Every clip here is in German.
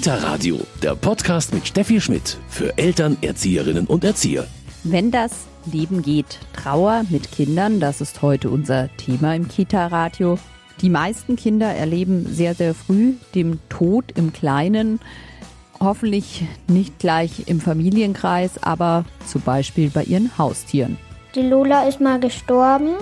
Kita Radio, der Podcast mit Steffi Schmidt für Eltern, Erzieherinnen und Erzieher. Wenn das Leben geht, Trauer mit Kindern, das ist heute unser Thema im Kita Radio. Die meisten Kinder erleben sehr, sehr früh den Tod im Kleinen. Hoffentlich nicht gleich im Familienkreis, aber zum Beispiel bei ihren Haustieren. Die Lola ist mal gestorben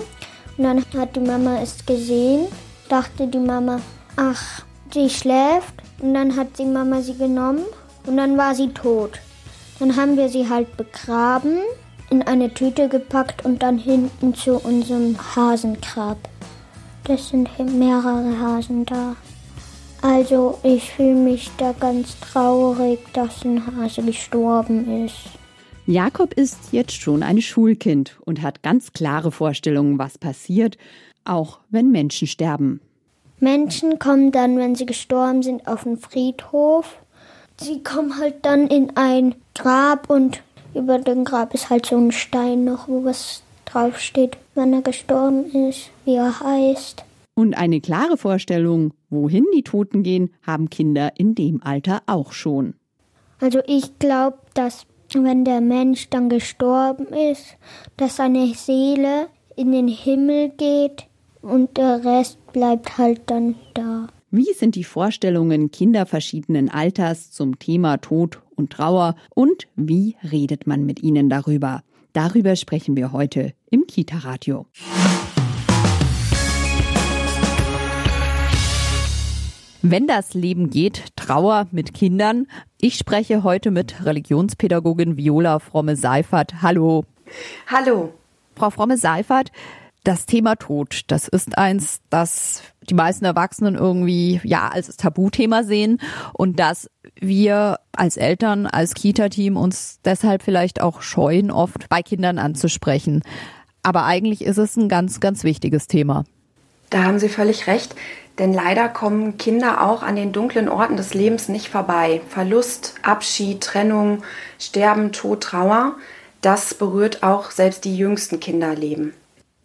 und dann hat die Mama es gesehen, dachte die Mama, ach, sie schläft und dann hat die Mama sie genommen und dann war sie tot. Dann haben wir sie halt begraben, in eine Tüte gepackt und dann hinten zu unserem Hasengrab. Das sind mehrere Hasen da. Also ich fühle mich da ganz traurig, dass ein Hase gestorben ist. Jakob ist jetzt schon ein Schulkind und hat ganz klare Vorstellungen, was passiert, auch wenn Menschen sterben. Menschen kommen dann, wenn sie gestorben sind, auf den Friedhof. Sie kommen halt dann in ein Grab und über dem Grab ist halt so ein Stein noch, wo was draufsteht, wann er gestorben ist, wie er heißt. Und eine klare Vorstellung, wohin die Toten gehen, haben Kinder in dem Alter auch schon. Also ich glaube, dass wenn der Mensch dann gestorben ist, dass seine Seele in den Himmel geht und der Rest bleibt halt dann da. Wie sind die Vorstellungen Kinder verschiedenen Alters zum Thema Tod und Trauer und wie redet man mit ihnen darüber? Darüber sprechen wir heute im Kita-Radio. Wenn das Leben geht, Trauer mit Kindern. Ich spreche heute mit Religionspädagogin Viola Fromme-Seifert. Hallo. Hallo. Frau Fromme-Seifert, das Thema Tod, das ist eins, das die meisten Erwachsenen irgendwie ja als Tabuthema sehen und dass wir als Eltern, als Kita-Team uns deshalb vielleicht auch scheuen, oft bei Kindern anzusprechen. Aber eigentlich ist es ein ganz, ganz wichtiges Thema. Da haben Sie völlig recht, denn leider kommen Kinder auch an den dunklen Orten des Lebens nicht vorbei. Verlust, Abschied, Trennung, Sterben, Tod, Trauer, das berührt auch selbst die jüngsten Kinderleben.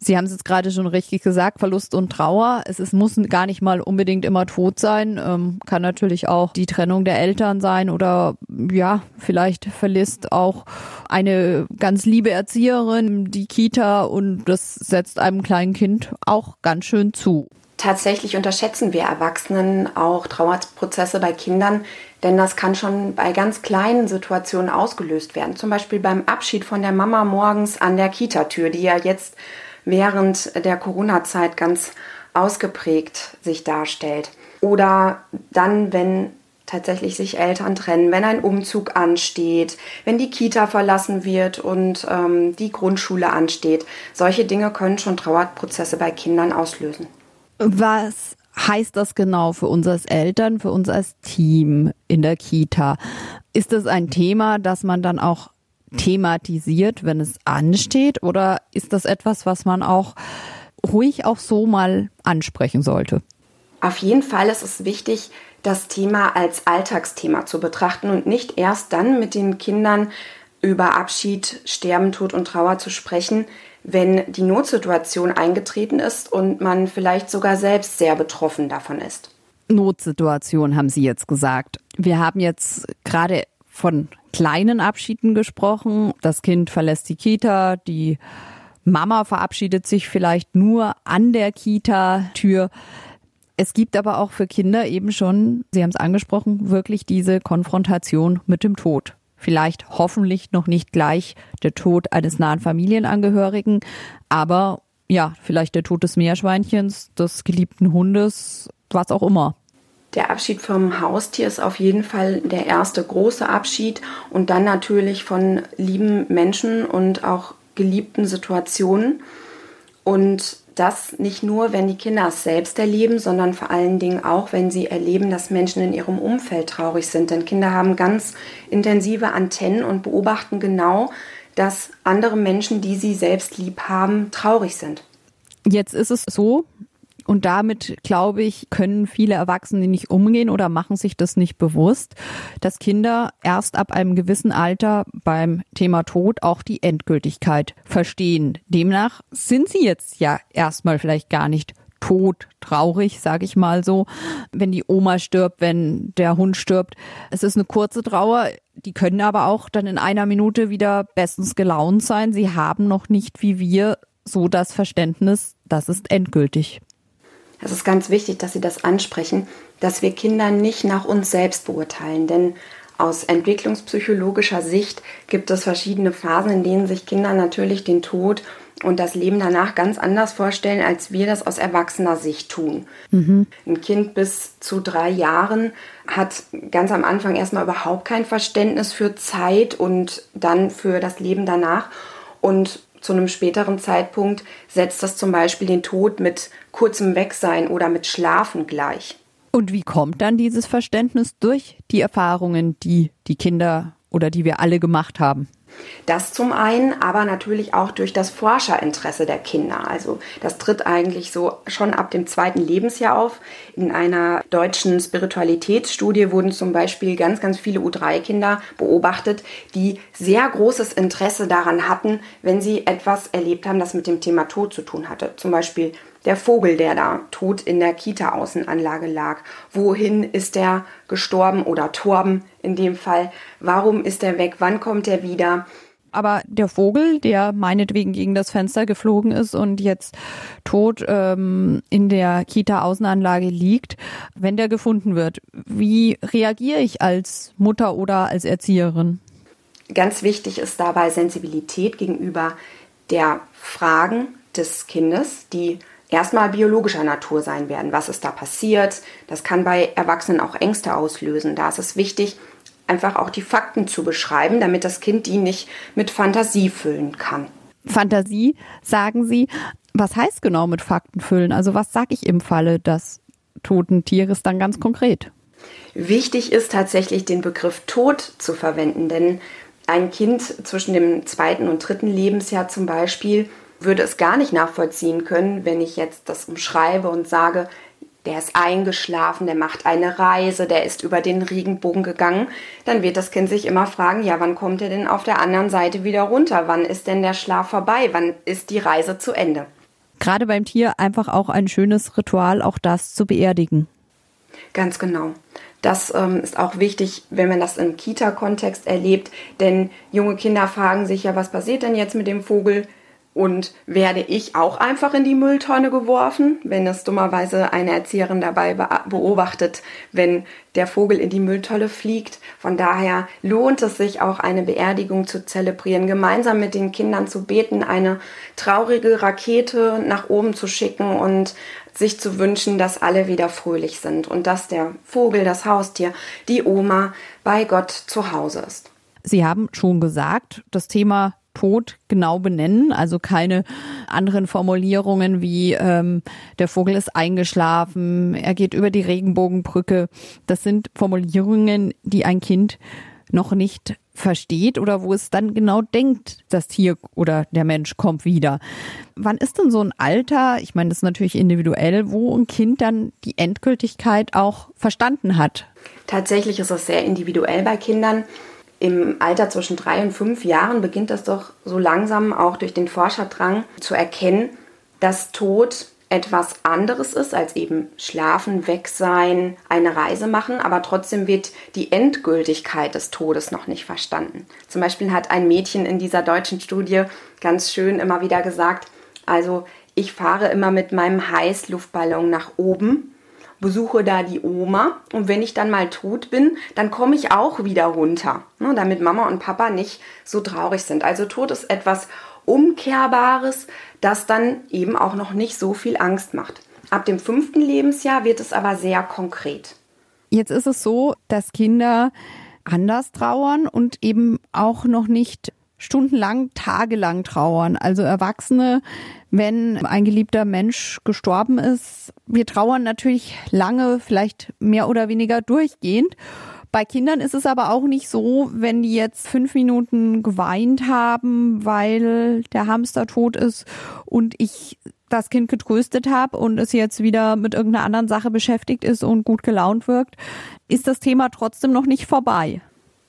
Sie haben es jetzt gerade schon richtig gesagt, Verlust und Trauer. Es ist, muss gar nicht mal unbedingt immer tot sein. Ähm, kann natürlich auch die Trennung der Eltern sein oder ja, vielleicht verlässt auch eine ganz liebe Erzieherin die Kita und das setzt einem kleinen Kind auch ganz schön zu. Tatsächlich unterschätzen wir Erwachsenen auch Trauerprozesse bei Kindern, denn das kann schon bei ganz kleinen Situationen ausgelöst werden. Zum Beispiel beim Abschied von der Mama morgens an der Kita-Tür, die ja jetzt während der Corona-Zeit ganz ausgeprägt sich darstellt. Oder dann, wenn tatsächlich sich Eltern trennen, wenn ein Umzug ansteht, wenn die Kita verlassen wird und ähm, die Grundschule ansteht. Solche Dinge können schon Trauerprozesse bei Kindern auslösen. Was heißt das genau für uns als Eltern, für uns als Team in der Kita? Ist das ein Thema, das man dann auch thematisiert, wenn es ansteht? Oder ist das etwas, was man auch ruhig auch so mal ansprechen sollte? Auf jeden Fall ist es wichtig, das Thema als Alltagsthema zu betrachten und nicht erst dann mit den Kindern über Abschied, Sterben, Tod und Trauer zu sprechen, wenn die Notsituation eingetreten ist und man vielleicht sogar selbst sehr betroffen davon ist. Notsituation haben Sie jetzt gesagt. Wir haben jetzt gerade von kleinen Abschieden gesprochen. Das Kind verlässt die Kita, die Mama verabschiedet sich vielleicht nur an der Kita-Tür. Es gibt aber auch für Kinder eben schon, Sie haben es angesprochen, wirklich diese Konfrontation mit dem Tod. Vielleicht hoffentlich noch nicht gleich der Tod eines nahen Familienangehörigen, aber ja, vielleicht der Tod des Meerschweinchens, des geliebten Hundes, was auch immer. Der Abschied vom Haustier ist auf jeden Fall der erste große Abschied und dann natürlich von lieben Menschen und auch geliebten Situationen. Und das nicht nur, wenn die Kinder es selbst erleben, sondern vor allen Dingen auch, wenn sie erleben, dass Menschen in ihrem Umfeld traurig sind. Denn Kinder haben ganz intensive Antennen und beobachten genau, dass andere Menschen, die sie selbst lieb haben, traurig sind. Jetzt ist es so, und damit, glaube ich, können viele Erwachsene nicht umgehen oder machen sich das nicht bewusst, dass Kinder erst ab einem gewissen Alter beim Thema Tod auch die Endgültigkeit verstehen. Demnach sind sie jetzt ja erstmal vielleicht gar nicht Tod traurig, sage ich mal so. Wenn die Oma stirbt, wenn der Hund stirbt. Es ist eine kurze Trauer. Die können aber auch dann in einer Minute wieder bestens gelaunt sein. Sie haben noch nicht wie wir so das Verständnis, das ist endgültig. Es ist ganz wichtig, dass Sie das ansprechen, dass wir Kinder nicht nach uns selbst beurteilen, denn aus entwicklungspsychologischer Sicht gibt es verschiedene Phasen, in denen sich Kinder natürlich den Tod und das Leben danach ganz anders vorstellen, als wir das aus erwachsener Sicht tun. Mhm. Ein Kind bis zu drei Jahren hat ganz am Anfang erstmal überhaupt kein Verständnis für Zeit und dann für das Leben danach. Und zu einem späteren Zeitpunkt setzt das zum Beispiel den Tod mit kurzem Wegsein oder mit Schlafen gleich. Und wie kommt dann dieses Verständnis durch die Erfahrungen, die die Kinder oder die wir alle gemacht haben? Das zum einen, aber natürlich auch durch das Forscherinteresse der Kinder. Also das tritt eigentlich so schon ab dem zweiten Lebensjahr auf. In einer deutschen Spiritualitätsstudie wurden zum Beispiel ganz, ganz viele U3-Kinder beobachtet, die sehr großes Interesse daran hatten, wenn sie etwas erlebt haben, das mit dem Thema Tod zu tun hatte. Zum Beispiel der Vogel, der da tot in der Kita-Außenanlage lag. Wohin ist er gestorben oder Torben in dem Fall? Warum ist er weg? Wann kommt er wieder? aber der Vogel, der meinetwegen gegen das Fenster geflogen ist und jetzt tot ähm, in der Kita-Außenanlage liegt, wenn der gefunden wird, wie reagiere ich als Mutter oder als Erzieherin? Ganz wichtig ist dabei Sensibilität gegenüber der Fragen des Kindes, die erstmal biologischer Natur sein werden. Was ist da passiert? Das kann bei Erwachsenen auch Ängste auslösen. Da ist es wichtig, einfach auch die Fakten zu beschreiben, damit das Kind die nicht mit Fantasie füllen kann. Fantasie, sagen Sie. Was heißt genau mit Fakten füllen? Also was sage ich im Falle des toten Tieres dann ganz konkret? Wichtig ist tatsächlich den Begriff Tod zu verwenden, denn ein Kind zwischen dem zweiten und dritten Lebensjahr zum Beispiel würde es gar nicht nachvollziehen können, wenn ich jetzt das umschreibe und sage, der ist eingeschlafen, der macht eine Reise, der ist über den Regenbogen gegangen, dann wird das Kind sich immer fragen, ja, wann kommt er denn auf der anderen Seite wieder runter? Wann ist denn der Schlaf vorbei? Wann ist die Reise zu Ende? Gerade beim Tier einfach auch ein schönes Ritual, auch das zu beerdigen. Ganz genau. Das ähm, ist auch wichtig, wenn man das im Kita-Kontext erlebt, denn junge Kinder fragen sich ja, was passiert denn jetzt mit dem Vogel? Und werde ich auch einfach in die Mülltonne geworfen, wenn es dummerweise eine Erzieherin dabei beobachtet, wenn der Vogel in die Mülltonne fliegt. Von daher lohnt es sich auch eine Beerdigung zu zelebrieren, gemeinsam mit den Kindern zu beten, eine traurige Rakete nach oben zu schicken und sich zu wünschen, dass alle wieder fröhlich sind und dass der Vogel, das Haustier, die Oma bei Gott zu Hause ist. Sie haben schon gesagt, das Thema Tod genau benennen, also keine anderen Formulierungen wie ähm, der Vogel ist eingeschlafen, er geht über die Regenbogenbrücke. Das sind Formulierungen, die ein Kind noch nicht versteht oder wo es dann genau denkt, das Tier oder der Mensch kommt wieder. Wann ist denn so ein Alter, ich meine, das ist natürlich individuell, wo ein Kind dann die Endgültigkeit auch verstanden hat? Tatsächlich ist das sehr individuell bei Kindern im Alter zwischen drei und fünf Jahren beginnt das doch so langsam auch durch den Forscherdrang zu erkennen, dass Tod etwas anderes ist als eben schlafen, weg sein, eine Reise machen, aber trotzdem wird die Endgültigkeit des Todes noch nicht verstanden. Zum Beispiel hat ein Mädchen in dieser deutschen Studie ganz schön immer wieder gesagt, also ich fahre immer mit meinem Heißluftballon nach oben besuche da die Oma und wenn ich dann mal tot bin, dann komme ich auch wieder runter, ne, damit Mama und Papa nicht so traurig sind. Also Tod ist etwas Umkehrbares, das dann eben auch noch nicht so viel Angst macht. Ab dem fünften Lebensjahr wird es aber sehr konkret. Jetzt ist es so, dass Kinder anders trauern und eben auch noch nicht stundenlang, tagelang trauern. Also Erwachsene, wenn ein geliebter Mensch gestorben ist, wir trauern natürlich lange, vielleicht mehr oder weniger durchgehend. Bei Kindern ist es aber auch nicht so, wenn die jetzt fünf Minuten geweint haben, weil der Hamster tot ist und ich das Kind getröstet habe und es jetzt wieder mit irgendeiner anderen Sache beschäftigt ist und gut gelaunt wirkt, ist das Thema trotzdem noch nicht vorbei.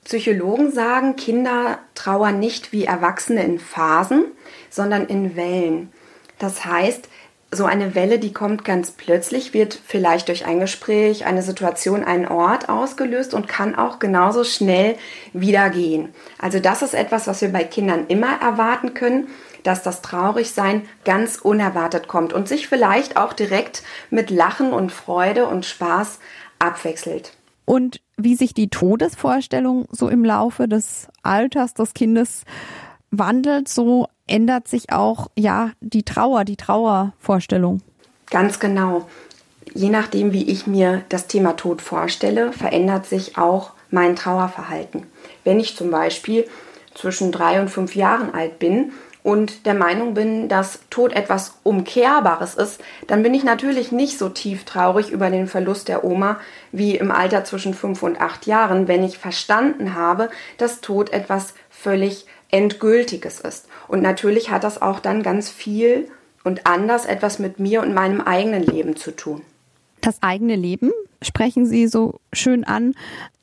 Psychologen sagen, Kinder trauern nicht wie Erwachsene in Phasen, sondern in Wellen. Das heißt, so eine Welle, die kommt ganz plötzlich, wird vielleicht durch ein Gespräch, eine Situation, einen Ort ausgelöst und kann auch genauso schnell wieder gehen. Also das ist etwas, was wir bei Kindern immer erwarten können, dass das Traurigsein ganz unerwartet kommt und sich vielleicht auch direkt mit Lachen und Freude und Spaß abwechselt. Und wie sich die Todesvorstellung so im Laufe des Alters des Kindes wandelt, so ändert sich auch ja die Trauer, die Trauervorstellung. Ganz genau. Je nachdem, wie ich mir das Thema Tod vorstelle, verändert sich auch mein Trauerverhalten. Wenn ich zum Beispiel zwischen drei und fünf Jahren alt bin und der Meinung bin, dass Tod etwas Umkehrbares ist, dann bin ich natürlich nicht so tief traurig über den Verlust der Oma wie im Alter zwischen fünf und acht Jahren, wenn ich verstanden habe, dass Tod etwas völlig Endgültiges ist. Und natürlich hat das auch dann ganz viel und anders etwas mit mir und meinem eigenen Leben zu tun. Das eigene Leben sprechen Sie so schön an.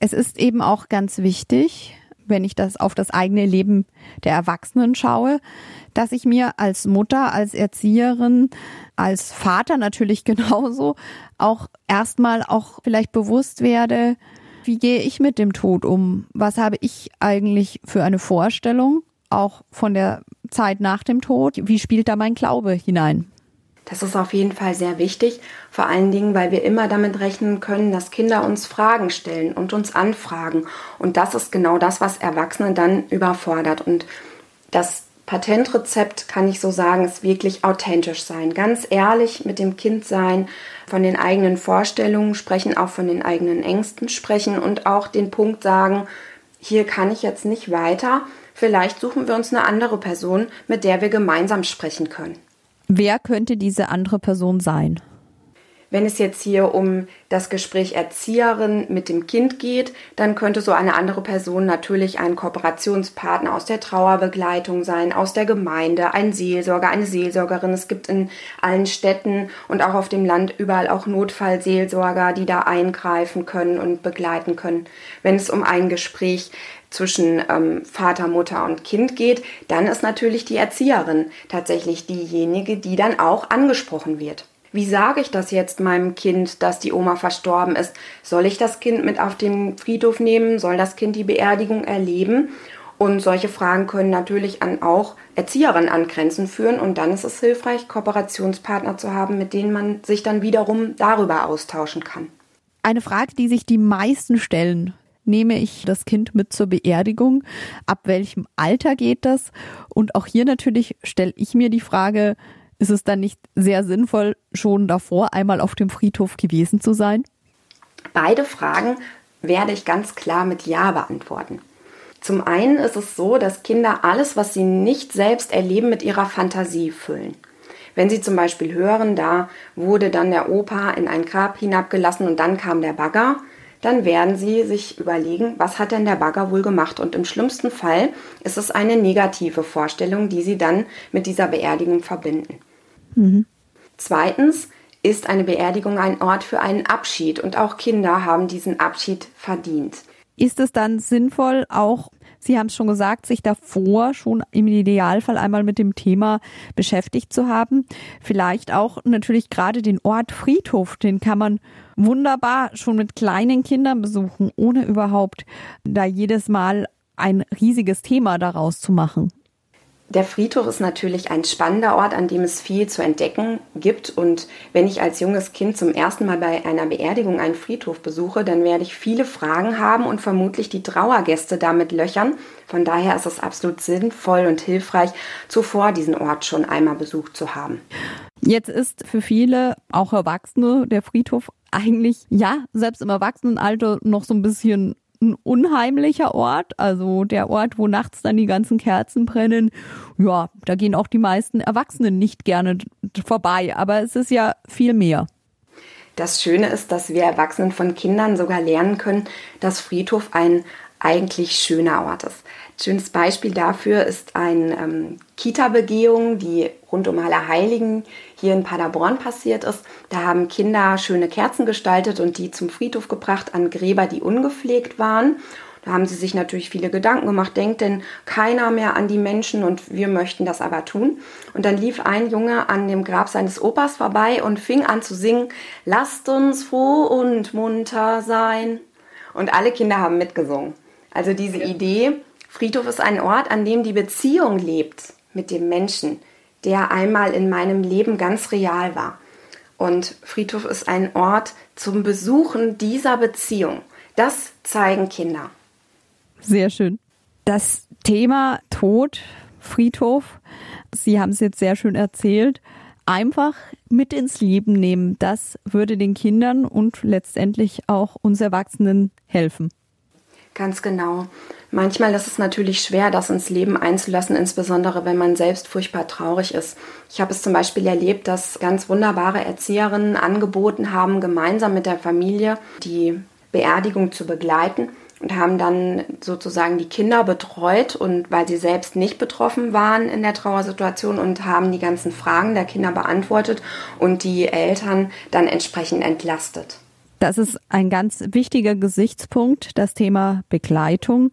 Es ist eben auch ganz wichtig, wenn ich das auf das eigene Leben der Erwachsenen schaue, dass ich mir als Mutter, als Erzieherin, als Vater natürlich genauso auch erstmal auch vielleicht bewusst werde, wie gehe ich mit dem Tod um? Was habe ich eigentlich für eine Vorstellung, auch von der Zeit nach dem Tod? Wie spielt da mein Glaube hinein? Das ist auf jeden Fall sehr wichtig, vor allen Dingen, weil wir immer damit rechnen können, dass Kinder uns Fragen stellen und uns anfragen. Und das ist genau das, was Erwachsene dann überfordert. Und das Patentrezept, kann ich so sagen, ist wirklich authentisch sein, ganz ehrlich mit dem Kind sein, von den eigenen Vorstellungen sprechen, auch von den eigenen Ängsten sprechen und auch den Punkt sagen, hier kann ich jetzt nicht weiter, vielleicht suchen wir uns eine andere Person, mit der wir gemeinsam sprechen können. Wer könnte diese andere Person sein? Wenn es jetzt hier um das Gespräch Erzieherin mit dem Kind geht, dann könnte so eine andere Person natürlich ein Kooperationspartner aus der Trauerbegleitung sein, aus der Gemeinde, ein Seelsorger, eine Seelsorgerin. Es gibt in allen Städten und auch auf dem Land überall auch Notfallseelsorger, die da eingreifen können und begleiten können. Wenn es um ein Gespräch zwischen ähm, Vater, Mutter und Kind geht, dann ist natürlich die Erzieherin tatsächlich diejenige, die dann auch angesprochen wird. Wie sage ich das jetzt meinem Kind, dass die Oma verstorben ist? Soll ich das Kind mit auf den Friedhof nehmen? Soll das Kind die Beerdigung erleben? Und solche Fragen können natürlich an auch Erzieherinnen an Grenzen führen. Und dann ist es hilfreich, Kooperationspartner zu haben, mit denen man sich dann wiederum darüber austauschen kann. Eine Frage, die sich die meisten stellen. Nehme ich das Kind mit zur Beerdigung? Ab welchem Alter geht das? Und auch hier natürlich stelle ich mir die Frage, ist es dann nicht sehr sinnvoll, schon davor einmal auf dem Friedhof gewesen zu sein? Beide Fragen werde ich ganz klar mit Ja beantworten. Zum einen ist es so, dass Kinder alles, was sie nicht selbst erleben, mit ihrer Fantasie füllen. Wenn sie zum Beispiel hören, da wurde dann der Opa in ein Grab hinabgelassen und dann kam der Bagger, dann werden sie sich überlegen, was hat denn der Bagger wohl gemacht? Und im schlimmsten Fall ist es eine negative Vorstellung, die sie dann mit dieser Beerdigung verbinden. Mhm. Zweitens ist eine Beerdigung ein Ort für einen Abschied und auch Kinder haben diesen Abschied verdient. Ist es dann sinnvoll, auch, Sie haben es schon gesagt, sich davor schon im Idealfall einmal mit dem Thema beschäftigt zu haben? Vielleicht auch natürlich gerade den Ort Friedhof, den kann man wunderbar schon mit kleinen Kindern besuchen, ohne überhaupt da jedes Mal ein riesiges Thema daraus zu machen. Der Friedhof ist natürlich ein spannender Ort, an dem es viel zu entdecken gibt. Und wenn ich als junges Kind zum ersten Mal bei einer Beerdigung einen Friedhof besuche, dann werde ich viele Fragen haben und vermutlich die Trauergäste damit löchern. Von daher ist es absolut sinnvoll und hilfreich, zuvor diesen Ort schon einmal besucht zu haben. Jetzt ist für viele, auch Erwachsene, der Friedhof eigentlich, ja, selbst im Erwachsenenalter noch so ein bisschen ein unheimlicher Ort, also der Ort, wo nachts dann die ganzen Kerzen brennen. Ja, da gehen auch die meisten Erwachsenen nicht gerne vorbei, aber es ist ja viel mehr. Das Schöne ist, dass wir Erwachsenen von Kindern sogar lernen können, dass Friedhof ein eigentlich schöner Ort ist. Schönes Beispiel dafür ist eine ähm, Kita-Begehung, die rund um Allerheiligen hier in Paderborn passiert ist. Da haben Kinder schöne Kerzen gestaltet und die zum Friedhof gebracht an Gräber, die ungepflegt waren. Da haben sie sich natürlich viele Gedanken gemacht, denkt denn keiner mehr an die Menschen und wir möchten das aber tun. Und dann lief ein Junge an dem Grab seines Opas vorbei und fing an zu singen, lasst uns froh und munter sein. Und alle Kinder haben mitgesungen. Also diese Idee, Friedhof ist ein Ort, an dem die Beziehung lebt mit dem Menschen, der einmal in meinem Leben ganz real war. Und Friedhof ist ein Ort zum Besuchen dieser Beziehung. Das zeigen Kinder. Sehr schön. Das Thema Tod, Friedhof, Sie haben es jetzt sehr schön erzählt, einfach mit ins Leben nehmen. Das würde den Kindern und letztendlich auch uns Erwachsenen helfen. Ganz genau. Manchmal ist es natürlich schwer, das ins Leben einzulassen, insbesondere wenn man selbst furchtbar traurig ist. Ich habe es zum Beispiel erlebt, dass ganz wunderbare Erzieherinnen angeboten haben, gemeinsam mit der Familie die Beerdigung zu begleiten und haben dann sozusagen die Kinder betreut und weil sie selbst nicht betroffen waren in der Trauersituation und haben die ganzen Fragen der Kinder beantwortet und die Eltern dann entsprechend entlastet. Das ist ein ganz wichtiger Gesichtspunkt, das Thema Begleitung.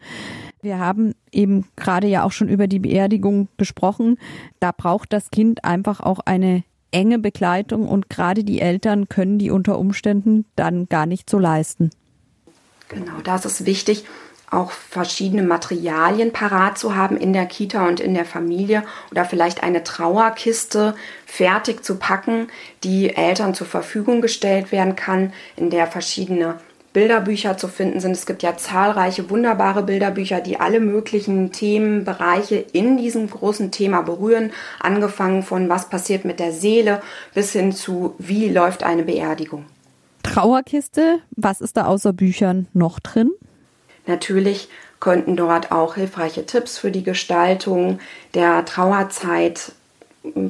Wir haben eben gerade ja auch schon über die Beerdigung gesprochen. Da braucht das Kind einfach auch eine enge Begleitung und gerade die Eltern können die unter Umständen dann gar nicht so leisten. Genau, da ist wichtig, auch verschiedene Materialien parat zu haben in der Kita und in der Familie oder vielleicht eine Trauerkiste fertig zu packen, die Eltern zur Verfügung gestellt werden kann, in der verschiedene Bilderbücher zu finden sind. Es gibt ja zahlreiche wunderbare Bilderbücher, die alle möglichen Themenbereiche in diesem großen Thema berühren, angefangen von was passiert mit der Seele bis hin zu wie läuft eine Beerdigung. Trauerkiste, was ist da außer Büchern noch drin? Natürlich könnten dort auch hilfreiche Tipps für die Gestaltung der Trauerzeit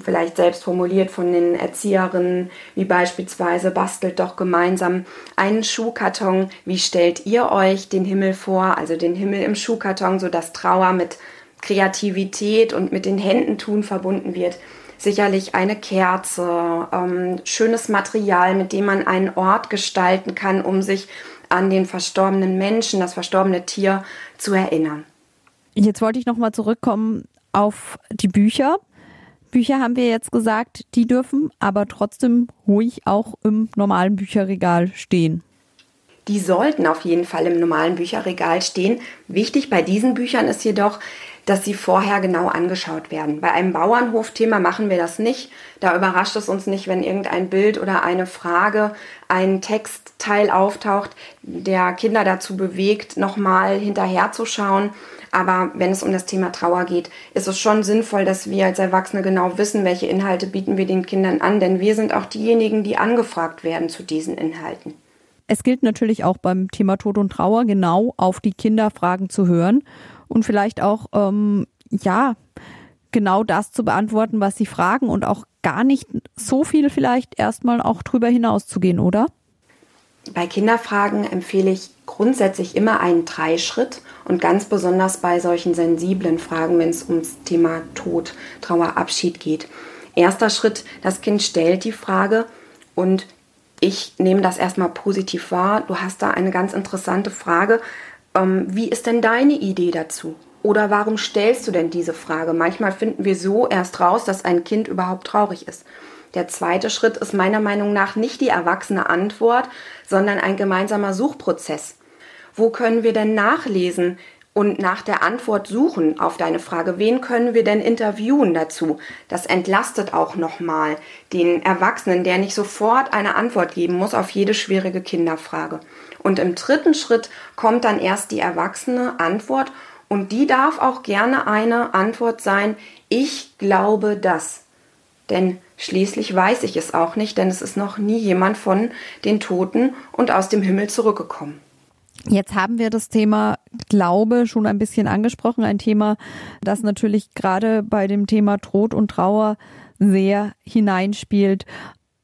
vielleicht selbst formuliert von den Erzieherinnen, wie beispielsweise bastelt doch gemeinsam einen Schuhkarton, wie stellt ihr euch den Himmel vor, also den Himmel im Schuhkarton, sodass Trauer mit Kreativität und mit den Händen tun verbunden wird. Sicherlich eine Kerze, ähm, schönes Material, mit dem man einen Ort gestalten kann, um sich an den verstorbenen Menschen, das verstorbene Tier zu erinnern. Jetzt wollte ich nochmal zurückkommen auf die Bücher. Bücher haben wir jetzt gesagt, die dürfen aber trotzdem ruhig auch im normalen Bücherregal stehen. Die sollten auf jeden Fall im normalen Bücherregal stehen. Wichtig bei diesen Büchern ist jedoch, dass sie vorher genau angeschaut werden. Bei einem Bauernhofthema machen wir das nicht. Da überrascht es uns nicht, wenn irgendein Bild oder eine Frage, ein Textteil auftaucht, der Kinder dazu bewegt, nochmal hinterherzuschauen. Aber wenn es um das Thema Trauer geht, ist es schon sinnvoll, dass wir als Erwachsene genau wissen, welche Inhalte bieten wir den Kindern an, denn wir sind auch diejenigen, die angefragt werden zu diesen Inhalten. Es gilt natürlich auch beim Thema Tod und Trauer genau auf die Kinderfragen zu hören und vielleicht auch, ähm, ja, genau das zu beantworten, was sie fragen und auch gar nicht so viel vielleicht erstmal auch drüber hinaus zu gehen, oder? Bei Kinderfragen empfehle ich grundsätzlich immer einen Dreischritt und ganz besonders bei solchen sensiblen Fragen, wenn es ums Thema Tod, Trauer, Abschied geht. Erster Schritt, das Kind stellt die Frage und ich nehme das erstmal positiv wahr. Du hast da eine ganz interessante Frage. Ähm, wie ist denn deine Idee dazu? Oder warum stellst du denn diese Frage? Manchmal finden wir so erst raus, dass ein Kind überhaupt traurig ist. Der zweite Schritt ist meiner Meinung nach nicht die erwachsene Antwort, sondern ein gemeinsamer Suchprozess. Wo können wir denn nachlesen und nach der Antwort suchen auf deine Frage? Wen können wir denn interviewen dazu? Das entlastet auch nochmal den Erwachsenen, der nicht sofort eine Antwort geben muss auf jede schwierige Kinderfrage. Und im dritten Schritt kommt dann erst die erwachsene Antwort und die darf auch gerne eine Antwort sein, ich glaube das. Denn schließlich weiß ich es auch nicht, denn es ist noch nie jemand von den Toten und aus dem Himmel zurückgekommen. Jetzt haben wir das Thema Glaube schon ein bisschen angesprochen, ein Thema, das natürlich gerade bei dem Thema Tod und Trauer sehr hineinspielt.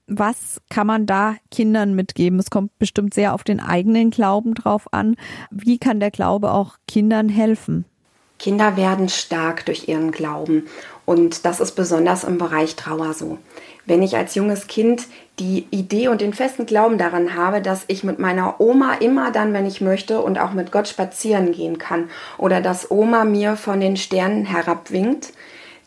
Was kann man da Kindern mitgeben? Es kommt bestimmt sehr auf den eigenen Glauben drauf an. Wie kann der Glaube auch Kindern helfen? Kinder werden stark durch ihren Glauben und das ist besonders im Bereich Trauer so. Wenn ich als junges Kind die Idee und den festen Glauben daran habe, dass ich mit meiner Oma immer dann, wenn ich möchte und auch mit Gott spazieren gehen kann oder dass Oma mir von den Sternen herabwinkt,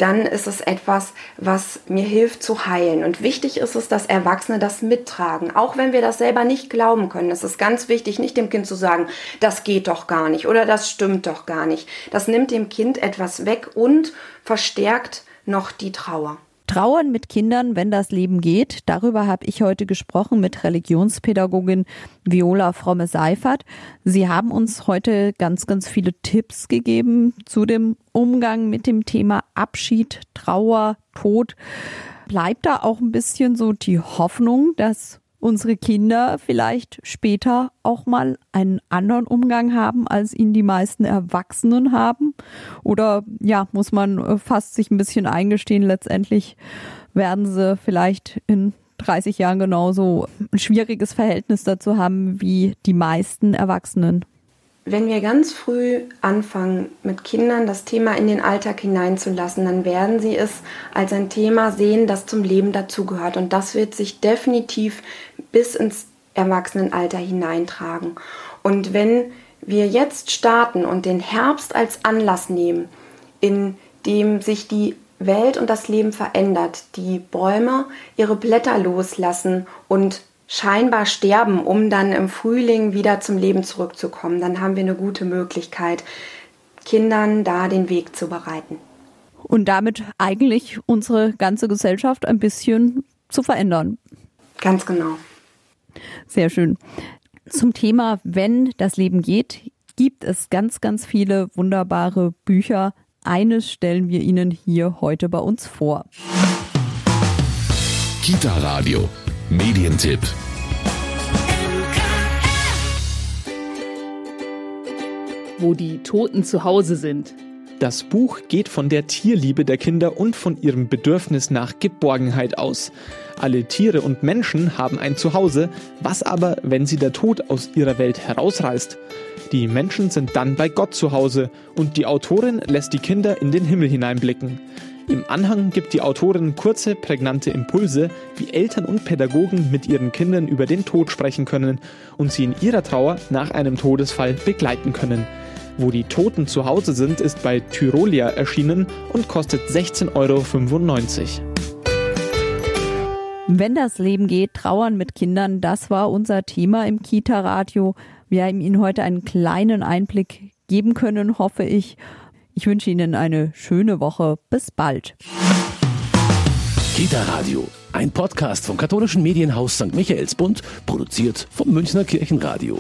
dann ist es etwas, was mir hilft zu heilen. Und wichtig ist es, dass Erwachsene das mittragen. Auch wenn wir das selber nicht glauben können. Es ist ganz wichtig, nicht dem Kind zu sagen, das geht doch gar nicht oder das stimmt doch gar nicht. Das nimmt dem Kind etwas weg und verstärkt noch die Trauer. Trauern mit Kindern, wenn das Leben geht. Darüber habe ich heute gesprochen mit Religionspädagogin Viola Fromme-Seifert. Sie haben uns heute ganz, ganz viele Tipps gegeben zu dem Umgang mit dem Thema Abschied, Trauer, Tod. Bleibt da auch ein bisschen so die Hoffnung, dass unsere Kinder vielleicht später auch mal einen anderen Umgang haben, als ihn die meisten Erwachsenen haben? Oder ja, muss man äh, fast sich ein bisschen eingestehen, letztendlich werden sie vielleicht in 30 Jahren genauso ein schwieriges Verhältnis dazu haben wie die meisten Erwachsenen. Wenn wir ganz früh anfangen, mit Kindern das Thema in den Alltag hineinzulassen, dann werden sie es als ein Thema sehen, das zum Leben dazugehört. Und das wird sich definitiv bis ins Erwachsenenalter hineintragen. Und wenn wir jetzt starten und den Herbst als Anlass nehmen, in dem sich die Welt und das Leben verändert, die Bäume ihre Blätter loslassen und scheinbar sterben, um dann im Frühling wieder zum Leben zurückzukommen, dann haben wir eine gute Möglichkeit, Kindern da den Weg zu bereiten. Und damit eigentlich unsere ganze Gesellschaft ein bisschen zu verändern. Ganz genau. Sehr schön. Zum Thema Wenn das Leben geht, gibt es ganz, ganz viele wunderbare Bücher. Eines stellen wir Ihnen hier heute bei uns vor. Kita Radio Medientipp. Wo die Toten zu Hause sind. Das Buch geht von der Tierliebe der Kinder und von ihrem Bedürfnis nach Geborgenheit aus. Alle Tiere und Menschen haben ein Zuhause, was aber, wenn sie der Tod aus ihrer Welt herausreißt? Die Menschen sind dann bei Gott zu Hause und die Autorin lässt die Kinder in den Himmel hineinblicken. Im Anhang gibt die Autorin kurze, prägnante Impulse, wie Eltern und Pädagogen mit ihren Kindern über den Tod sprechen können und sie in ihrer Trauer nach einem Todesfall begleiten können. Wo die Toten zu Hause sind, ist bei Tyrolia erschienen und kostet 16,95 Euro. Wenn das Leben geht, trauern mit Kindern, das war unser Thema im Kita-Radio. Wir haben Ihnen heute einen kleinen Einblick geben können, hoffe ich. Ich wünsche Ihnen eine schöne Woche. Bis bald. Kita Radio, ein Podcast vom katholischen Medienhaus St. Michaelsbund, produziert vom Münchner Kirchenradio.